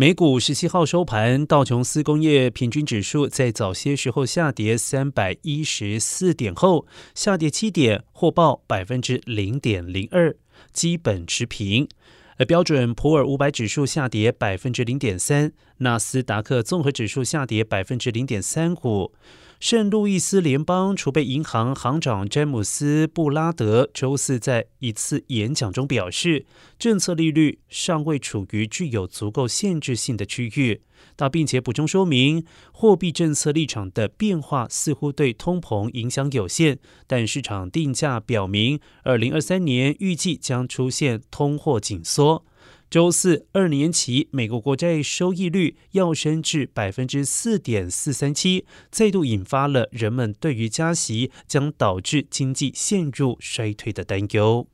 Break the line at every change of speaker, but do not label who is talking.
美股十七号收盘，道琼斯工业平均指数在早些时候下跌三百一十四点后，下跌七点，或报百分之零点零二，基本持平。而标准普尔五百指数下跌百分之零点三，纳斯达克综合指数下跌百分之零点三五。圣路易斯联邦储备银行行长詹姆斯·布拉德周四在一次演讲中表示，政策利率尚未处于具有足够限制性的区域。他并且补充说明，货币政策立场的变化似乎对通膨影响有限，但市场定价表明，二零二三年预计将出现通货紧缩。周四，二年期美国国债收益率要升至百分之四点四三七，再度引发了人们对于加息将导致经济陷入衰退的担忧。